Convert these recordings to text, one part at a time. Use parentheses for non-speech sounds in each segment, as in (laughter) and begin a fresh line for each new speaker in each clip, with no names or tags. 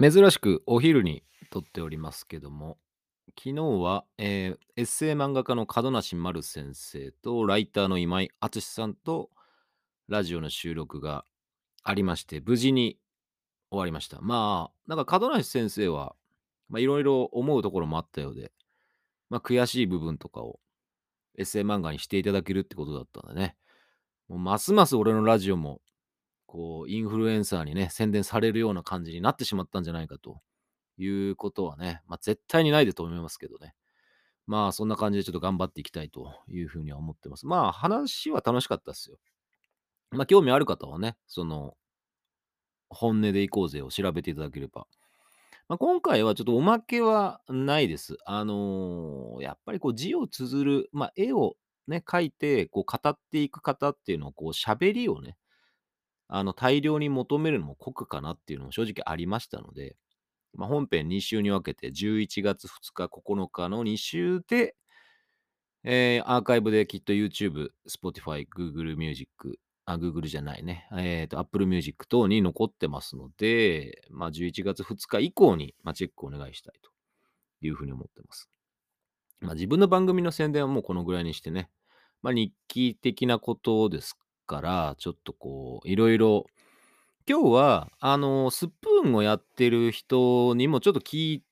珍しくお昼に撮っておりますけども、昨日は、えーエッセイ漫画家の門梨丸先生とライターの今井敦さんとラジオの収録がありまして、無事に終わりました。まあ、なんか門梨先生は、いろいろ思うところもあったようで、まあ、悔しい部分とかをエッセイ漫画にしていただけるってことだったんでね、もうますます俺のラジオも、こう、インフルエンサーにね、宣伝されるような感じになってしまったんじゃないかということはね、まあ、絶対にないでと思いますけどね。まあ、そんな感じでちょっと頑張っていきたいというふうには思ってます。まあ、話は楽しかったですよ。まあ、興味ある方はね、その、本音でいこうぜを調べていただければ。まあ、今回はちょっとおまけはないです。あのーやっぱりこう字を綴る、まあ、絵をね、描いて、こう語っていく方っていうのは、こう喋りをね、あの大量に求めるのも酷かなっていうのも正直ありましたので、まあ、本編2週に分けて11月2日、9日の2週で、えーアーカイブできっと YouTube、Spotify、Google Music、あ、Google じゃないね、えっ、と、Apple Music 等に残ってますので、まあ、11月2日以降に、まあ、チェックお願いしたいというふうに思ってます。まあ、自分の番組の宣伝はもうこのぐらいにしてね、まあ、日記的なことですから、ちょっとこう、いろいろ、今日は、あの、スプーンをやってる人にもちょっと聞い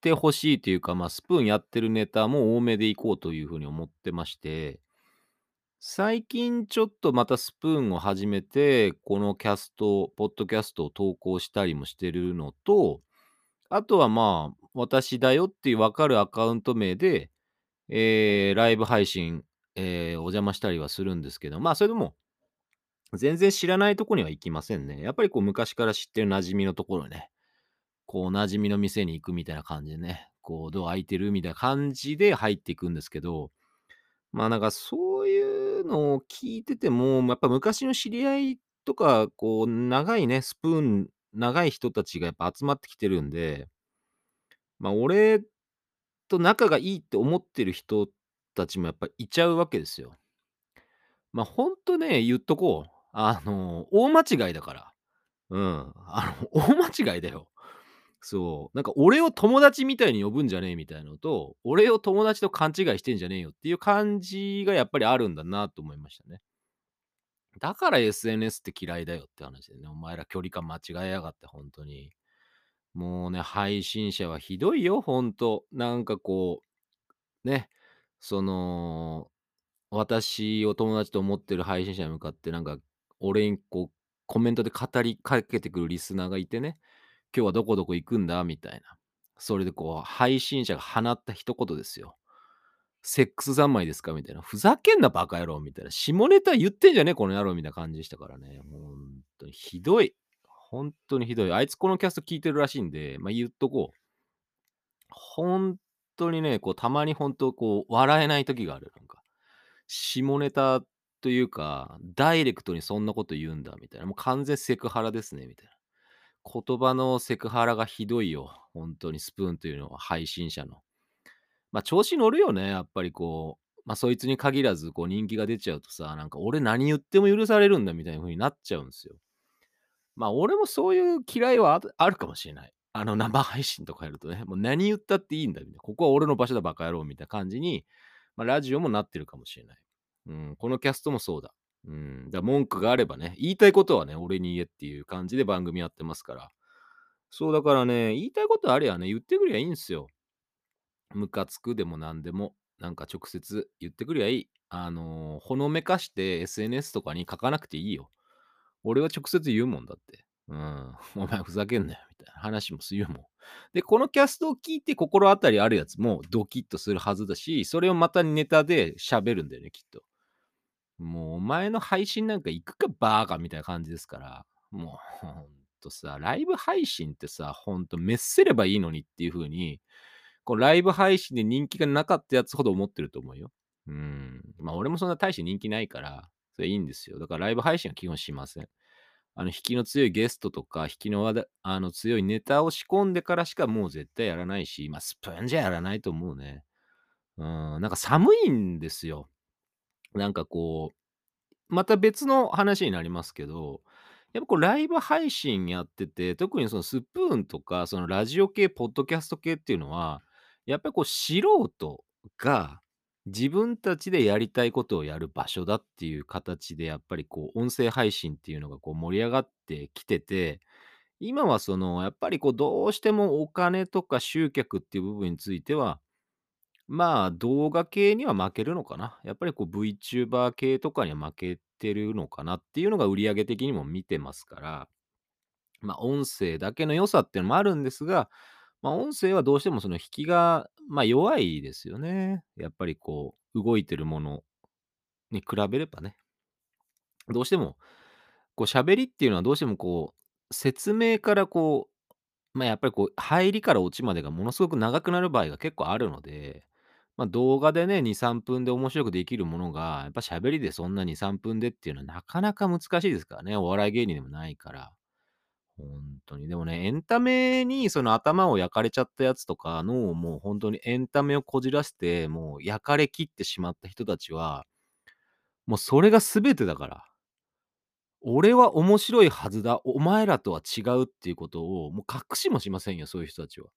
てほしいというか、まあ、スプーンやってるネタも多めでいこうというふうに思ってまして、最近ちょっとまたスプーンを始めて、このキャスト、ポッドキャストを投稿したりもしてるのと、あとはまあ、私だよっていうわかるアカウント名で、えーライブ配信、えーお邪魔したりはするんですけど、まあ、それでも、全然知らないとこには行きませんね。やっぱりこう、昔から知ってる馴染みのところね、こう、馴染みの店に行くみたいな感じでね、こう、ドア開いてるみたいな感じで入っていくんですけど、まあなんかそういうのを聞いてても、やっぱ昔の知り合いとか、こう、長いね、スプーン、長い人たちがやっぱ集まってきてるんで、まあ俺と仲がいいって思ってる人たちもやっぱいちゃうわけですよ。まあほんとね、言っとこう。あの、大間違いだから。うん。あの、大間違いだよ。そう。なんか俺を友達みたいに呼ぶんじゃねえみたいのと、俺を友達と勘違いしてんじゃねえよっていう感じがやっぱりあるんだなと思いましたね。だから SNS って嫌いだよって話でね、お前ら距離感間違えやがって、本当に。もうね、配信者はひどいよ、ほんと。なんかこう、ね、その、私を友達と思ってる配信者に向かって、なんか、俺にこう、コメントで語りかけてくるリスナーがいてね、今日はどこどこ行くんだ？みたいな。それでこう、配信者が放った一言ですよ。セックス三昧ですか？みたいな。ふざけんなバカ野郎みたいな。下ネタ言ってんじゃねえこの野郎みたいな感じでしたからね。本当にひどい。本当にひどい。あいつこのキャスト聞いてるらしいんで、まあ言っとこう。本当にね、こう、たまに本当こう、笑えない時がある。なんか、下ネタというか、ダイレクトにそんなこと言うんだみたいな。もう完全セクハラですね、みたいな。言葉のセクハラがひどいよ。本当にスプーンというのは配信者の。まあ、調子乗るよね、やっぱりこう、まあ、そいつに限らず、こう、人気が出ちゃうとさ、なんか、俺何言っても許されるんだみたいな風になっちゃうんですよ。まあ、俺もそういう嫌いはあるかもしれない。あの、生配信とかやるとね、もう何言ったっていいんだみたいな。ここは俺の場所だ、バカ野郎みたいな感じに、まあ、ラジオもなってるかもしれない。うん、このキャストもそうだ。うん、だ文句があればね、言いたいことはね、俺に言えっていう感じで番組やってますから。そうだからね、言いたいことあればね、言ってくりゃいいんですよ。ムカつくでも何でも、なんか直接言ってくりゃいい。あのーほのめかして SNS とかに書かなくていいよ。俺は直接言うもんだって。うん。(laughs) お前ふざけんなよ、みたいな話もするもん。で、このキャストを聞いて心当たりあるやつもドキッとするはずだし、それをまたネタで喋るんだよね、きっと。もうお前の配信なんか行くかバーカみたいな感じですから。もうほんとさ、ライブ配信ってさ、ほんと滅せればいいのにっていう風に、こうライブ配信で人気がなかったやつほど思ってると思うよ。うん。まあ俺もそんな大して人気ないから、それいいんですよ。だからライブ配信は基本しません。あの、引きの強いゲストとか、引きのあの強いネタを仕込んでからしかもう絶対やらないし、まあスプーンじゃやらないと思うね。うん。なんか寒いんですよ。なんかこう、また別の話になりますけど、やっぱこうライブ配信やってて、特にそのスプーンとか、そのラジオ系、ポッドキャスト系っていうのは、やっぱりこう素人が自分たちでやりたいことをやる場所だっていう形で、やっぱりこう音声配信っていうのがこう盛り上がってきてて、今はそのやっぱりこうどうしてもお金とか集客っていう部分については、まあ動画系には負けるのかな。やっぱりこう VTuber 系とかには負けてるのかなっていうのが売り上げ的にも見てますから、まあ音声だけの良さっていうのもあるんですが、まあ音声はどうしてもその引きが、まあ弱いですよね。やっぱりこう動いてるものに比べればね。どうしても、こう喋りっていうのはどうしてもこう、説明からこう、まあやっぱりこう入りからオチまでがものすごく長くなる場合が結構あるので、まあ動画でね、2、3分で面白くできるものが、やっぱ喋りでそんな2、3分でっていうのはなかなか難しいですからね。お笑い芸人でもないから。ほんとに。でもね、エンタメにその頭を焼かれちゃったやつとかの、もうほんとにエンタメをこじらして、もう焼かれきってしまった人たちは、もうそれが全てだから。俺は面白いはずだ、お前らとは違うっていうことを、もう隠しもしませんよ、そういう人たちは。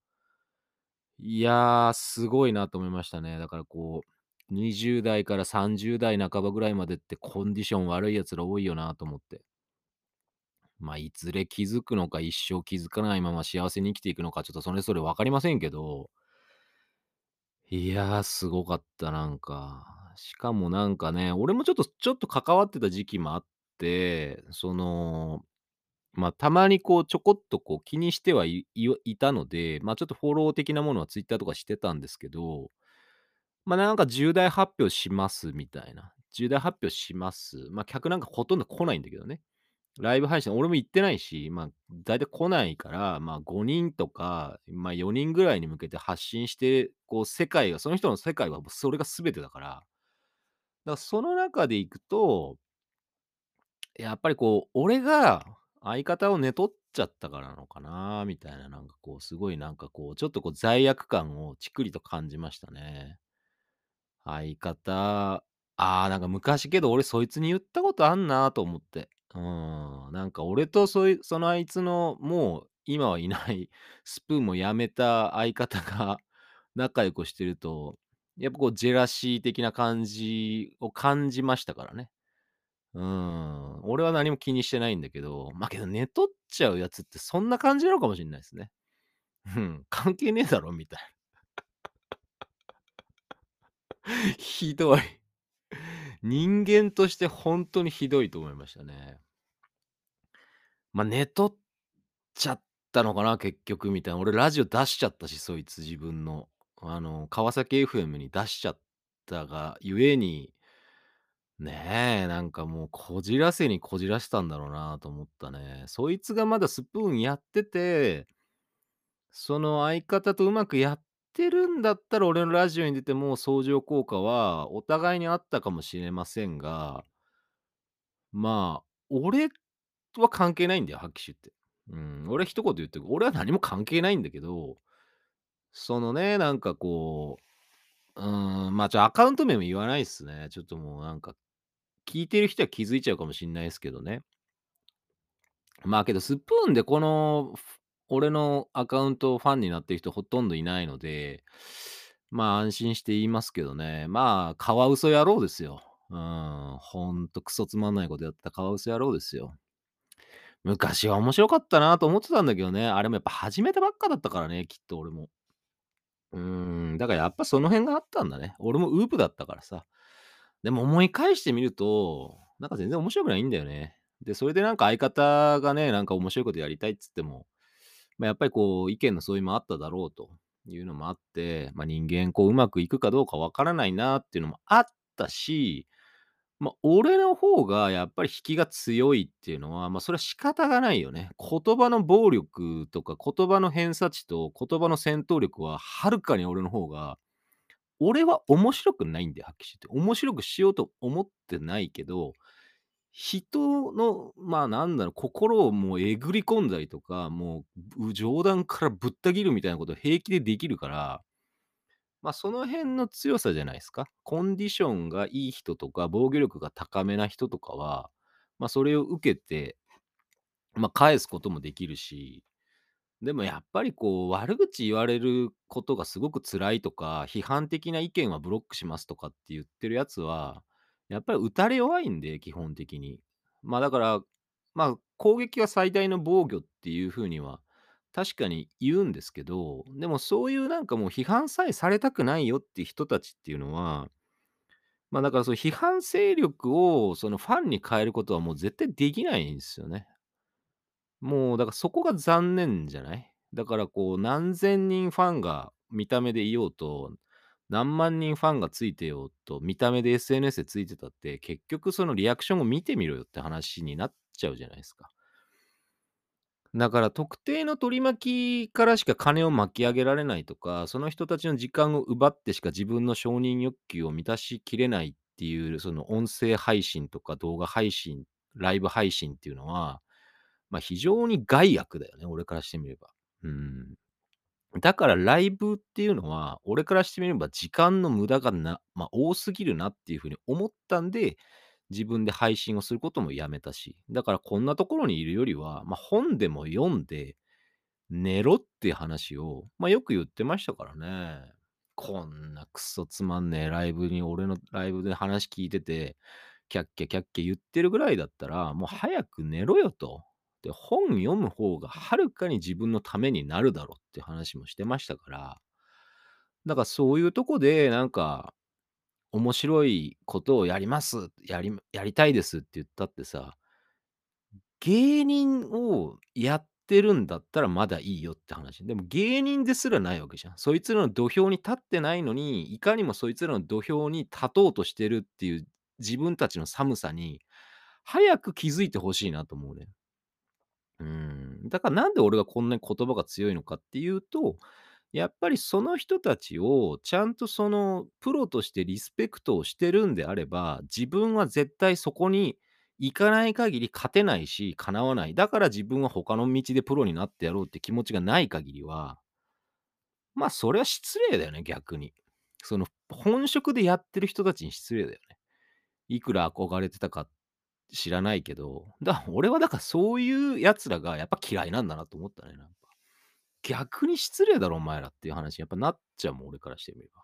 いや、すごいなと思いましたね。だからこう、20代から30代半ばぐらいまでってコンディション悪い奴ら多いよなと思って。まあ、いずれ気づくのか、一生気づかないまま幸せに生きていくのか、ちょっとそれぞれ分かりませんけど、いや、すごかった、なんか。しかもなんかね、俺もちょっとちょっと関わってた時期もあって、その、まあ、たまにこうちょこっとこう気にしてはいいたので、まあ、ちょっとフォロー的なものは Twitter とかしてたんですけど、まあ、なんか重大発表しますみたいな。重大発表します。まあ、客なんかほとんど来ないんだけどね。ライブ配信、俺も行ってないし、まあ、大体来ないから、まあ、5人とか、まあ、4人ぐらいに向けて発信して、こう、世界が、その人の世界はそれが全てだから、だからその中で行くと、やっぱりこう、俺が相方を寝取っちゃったからなのかな、みたいな、なんかこう、すごいなんかこう、ちょっとこう、罪悪感をちくりと感じましたね。相方、ああ、なんか昔けど俺そいつに言ったことあんなと思って。うん、なんか俺とそいそのあいつの、もう今はいないスプーンも辞めた相方が (laughs) 仲良くしてると、やっぱこうジェラシー的な感じを感じましたからね。うん。俺は何も気にしてないんだけど、まあ、けど寝取っちゃうやつってそんな感じなのかもしんないですね。うん、関係ねえだろみたいな。(laughs) ひどい。人間としてほんとにひどいと思いましたね。まあ、寝取っちゃったのかな、結局みたいな。俺ラジオ出しちゃったし、そいつ自分の。あの、川崎 FM に出しちゃったがゆえに、ねえ、なんかもうこじらせにこじらしたんだろうなと思ったね。そいつがまだスプーンやってて、その相方とうまくやってるんだったら、俺のラジオに出ても相乗効果はお互いにあったかもしれませんが、まあ、俺は関係ないんだよ、はっきり言って。うん、俺一言言って俺は何も関係ないんだけど、そのね、なんかこう、うん、まあ、ちょアカウント名も言わないっすね。ちょっともうなんか、聞いてる人は気づいちゃうかもしんないですけどね。まあ、けどスプーンでこの、俺のアカウントファンになってる人ほとんどいないので、まあ、安心して言いますけどね。まあ、カワウソ野郎ですよ。うん、ほんとクソつまんないことやったカワウソ野郎ですよ。昔は面白かったなと思ってたんだけどね。あれもやっぱ始めたばっかだったからね、きっと俺も。うん、だからやっぱその辺があったんだね。俺もウープだったからさ。でも思い返してみると、なんか全然面白くないんだよね。で、それでなんか相方がね、なんか面白いことやりたいっつっても、まあ、やっぱりこう意見の相違もあっただろうというのもあって、まあ、人間こううまくいくかどうかわからないなっていうのもあったし、まあ、俺の方がやっぱり引きが強いっていうのは、まあ、それは仕方がないよね。言葉の暴力とか言葉の偏差値と言葉の戦闘力ははるかに俺の方が、俺は面白くないんだよ、はっきり言って。面白くしようと思ってないけど、人の、まあ、なんだろう、心をもうえぐり込んだりとか、もう、ぶ上段からぶった切るみたいなこと平気でできるから、まあ、その辺の強さじゃないですか。コンディションがいい人とか、防御力が高めな人とかは、まあ、それを受けてま、返すこともできるし、でもやっぱりこう、悪口言われることがすごく辛いとか、批判的な意見はブロックしますとかって言ってるやつは、やっぱり打たれ弱いんで、基本的に。ま、だから、ま、攻撃は最大の防御っていう風には確かに言うんですけど、でもそういうなんかもう批判さえされたくないよっていう人たちっていうのは、ま、だからその批判勢力をそのファンに変えることはもう絶対できないんすよね。もうだからそこが残念じゃない？だからこう何千人ファンが見た目でいようと、何万人ファンがついてようと、見た目で SNS でついてたって、結局そのリアクションを見てみろよって話になっちゃうじゃないですか。だから特定の取り巻きからしか金を巻き上げられないとか、その人たちの時間を奪ってしか自分の承認欲求を満たしきれないっていう、その音声配信とか動画配信、ライブ配信っていうのは、まあ、非常に害悪だよね、俺からしてみれば。うん。だからライブっていうのは、俺からしてみれば時間の無駄がなまあ、多すぎるなっていう風に思ったんで、自分で配信をすることもやめたし、だからこんなところにいるよりは、まあ、本でも読んで寝ろっていう話を、まあ、よく言ってましたからね。こんなクソつまんねえライブに俺のライブで話聞いてて、キャッキャキャッキャ言ってるぐらいだったら、もう早く寝ろよと。で、本読む方がはるかに自分のためになるだろうって話もしてましたから。だからそういうとこでなんか、面白いことをやります、やりやりたいですって言ったってさ芸人をやってるんだったらまだいいよって話。でも芸人ですらないわけじゃん。そいつらの土俵に立ってないのに、いかにもそいつらの土俵に立とうとしてるっていう自分たちの寒さに、早く気づいて欲しいなと思うね。うん、だからなんで俺がこんなに言葉が強いのかっていうと、やっぱりその人たちをちゃんとそのプロとしてリスペクトをしてるんであれば、自分は絶対そこに行かない限り勝てないし、かなわない。だから自分は他の道でプロになってやろうって気持ちがない限りはまあ、それは失礼だよね、逆に。その本職でやってる人たちに失礼だよね。いくら憧れてたかっ知らないけど、だ俺はだからそういう奴らがやっぱ嫌いなんだなと思ったね、なんか。逆に失礼だろお前らっていう話やっぱなっちゃうもん、俺からしてみれば。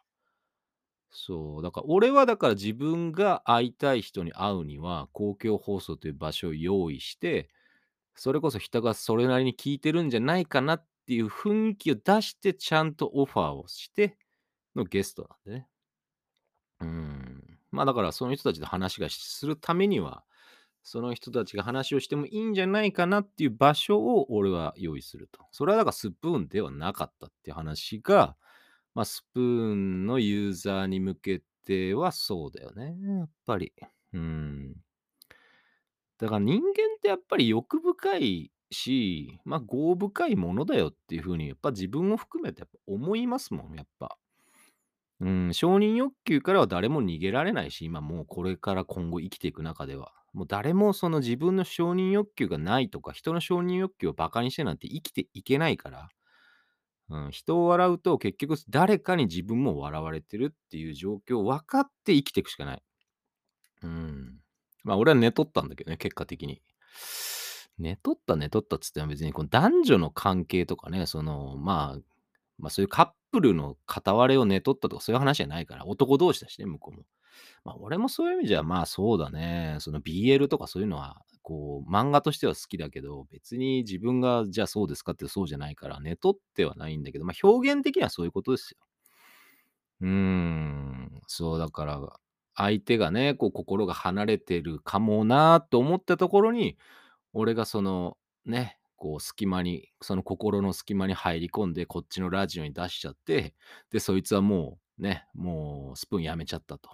そう、だから俺はだから自分が会いたい人に会うには、公共放送という場所を用意して、それこそ人がそれなりに聞いてるんじゃないかなっていう雰囲気を出して、ちゃんとオファーをしてのゲストなんでね。うん。まあ、だからその人たちと話がするためには、その人たちが話をしてもいいんじゃないかなっていう場所を俺は用意すると。それはだからスプーンではなかったっていう話が、ま、スプーンのユーザーに向けてはそうだよね、やっぱり。うん。だから人間ってやっぱり欲深いし、まあ、業深いものだよっていう風にやっぱ自分を含めてやっぱ思いますもん、やっぱ。うん、承認欲求からは誰も逃げられないし、今もうこれから今後生きていく中では。もう誰もその自分の承認欲求がないとか、人の承認欲求を馬鹿にしてなんて生きていけないから。うん、人を笑うと結局誰かに自分も笑われてるっていう状況を分かって生きていくしかない。うん。まあ、俺は寝取ったんだけどね、結果的に。寝取った寝取ったっつっても別にこの男女の関係とかね、その、まあ、まあ、そういうカップルの片割れを寝取ったとかそういう話じゃないから、男同士だしね、向こうも。ま、俺もそういう意味じゃ、まあ、そうだね、その BL とかそういうのは、こう漫画としては好きだけど、別に自分がじゃあそうですかってそうじゃないから、寝取ってはないんだけど、まあ、表現的にはそういうことですよ。うーん、そうだから、相手がね、こう心が離れてるかもなと思ったところに、俺がその、ね、こう隙間に、その心の隙間に入り込んで、こっちのラジオに出しちゃって、で、そいつはもう、ね、もうスプーン辞めちゃったと。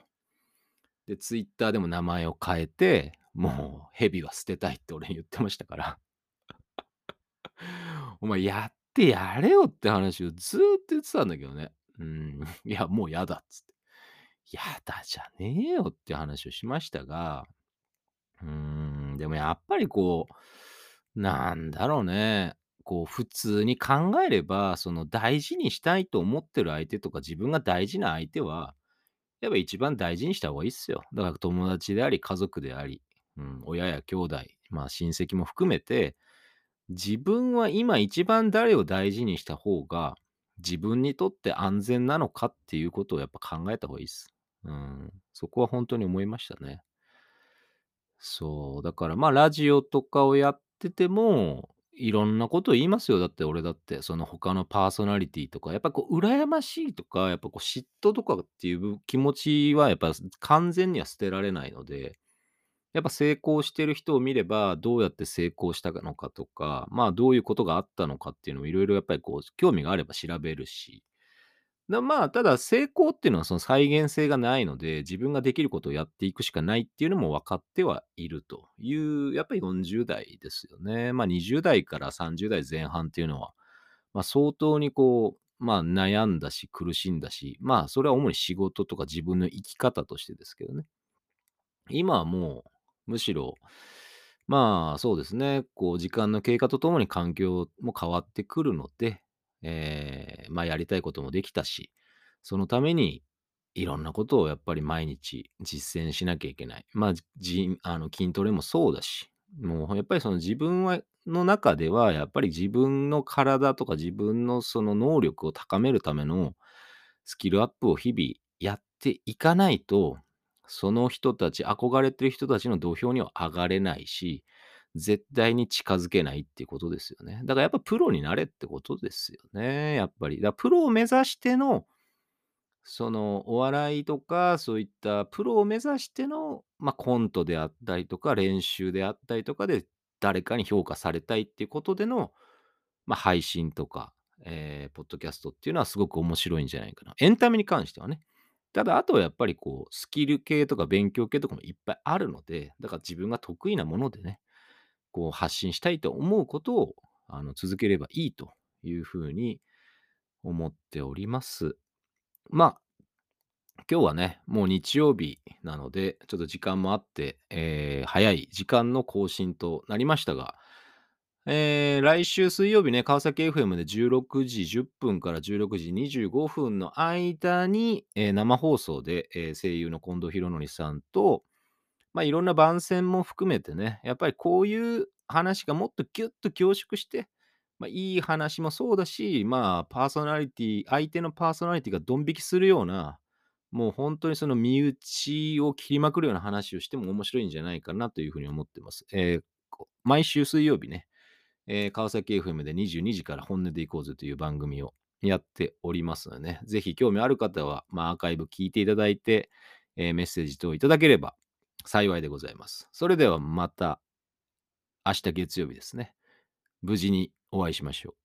で、Twitter でも名前を変えて、もう蛇は捨てたいって俺に言ってましたから。(laughs) お前やってやれよって話をずっと言ってたんだけどね。うん、いや、もうやだっつって。やだじゃねえよって話をしましたが、うん、でもやっぱりこう、なんだろうね、こう普通に考えれば、その大事にしたいと思ってる相手とか、自分が大事な相手は、やっぱ一番大事にした方がいいっすよ。だから友達であり、家族であり、うん、親や兄弟、まあ親戚も含めて、自分は今一番誰を大事にした方が、自分にとって安全なのかっていうことをやっぱ考えた方がいいっす。うん。そこはほんとに思いましたね。そう、だから、まあ、ラジオとかをやってても、いろんなこと言いますよ。だって俺だって、その他のパーソナリティとか、やっぱこう羨ましいとか、やっぱこう嫉妬とかっていう気持ちはやっぱ完全には捨てられないので、やっぱ成功してる人を見れば、どうやって成功したのかとか、まあ、どういうことがあったのかっていうのもいろいろやっぱりこう興味があれば調べるし。な、まあ、ただ成功っていうのはその再現性がないので、自分ができることをやっていくしかないっていうのも分かってはいるという、やっぱり40代ですよね。まあ、20代から30代前半っていうのは、ま、相当にこう、まあ、悩んだし、苦しんだし、まあ、それは主に仕事とか自分の生き方としてですけどね。今はもう、むしろ、まあ、そうですね、こう時間の経過とともに環境も変わってくるので、ええ、ま、やりたいこともできたし、そのためにいろんなことをやっぱり毎日実践しなきゃいけない。ま、じじあの、筋トレもそうだし、もうやっぱりその自分はの中ではやっぱり自分の体とか自分のその能力を高めるためのスキルアップを日々やっていかないと、その人たち、憧れてる人たちの土俵には上がれないし、絶対に近づけないっていうことですよね。だからやっぱプロになれってことですよね、やっぱり。だプロを目指してのそのお笑いとか、そういったプロを目指しての、ま、コントであったりとか、練習であったりとかで、誰かに評価されたいっていうことでの、ま、配信とか、ええ、ポッドキャストっていうのはすごく面白いんじゃないかな。エンタメに関してはね。ただ、あとはやっぱりこう、スキル系とか勉強系とかもいっぱいあるので、だから自分が得意なものでね、こう発信したいと思うことを、あの、続ければいいという風に思っております。まあ、今日はね、もう日曜日なので、ちょっと時間もあって、ええ、早い時間の更新となりましたが、ええ、来週水曜日ね、川崎 FM で16時10分から16時25分の間に、ええ、生放送で、ええ、声優の近藤寛典さんと、まあ、いろんな番宣も含めてね、やっぱりこういう話がもっとギュッと凝縮して、まあ、いい話もそうだし、まあ、パーソナリティ相手のパーソナリティがドン引きするような、もうほんとにその身内を切りまくるような話をしても面白いんじゃないかなという風に思ってます。ええ、毎週水曜日ね、ええ、川崎 FM で22時から本音でいこうぜという番組をやっておりますのでね、ぜひ興味ある方は、まあ、アーカイブ聞いていただいて、ええ、メッセージ等いただければ幸いでございます。それではまた明日月曜日ですね。無事にお会いしましょう。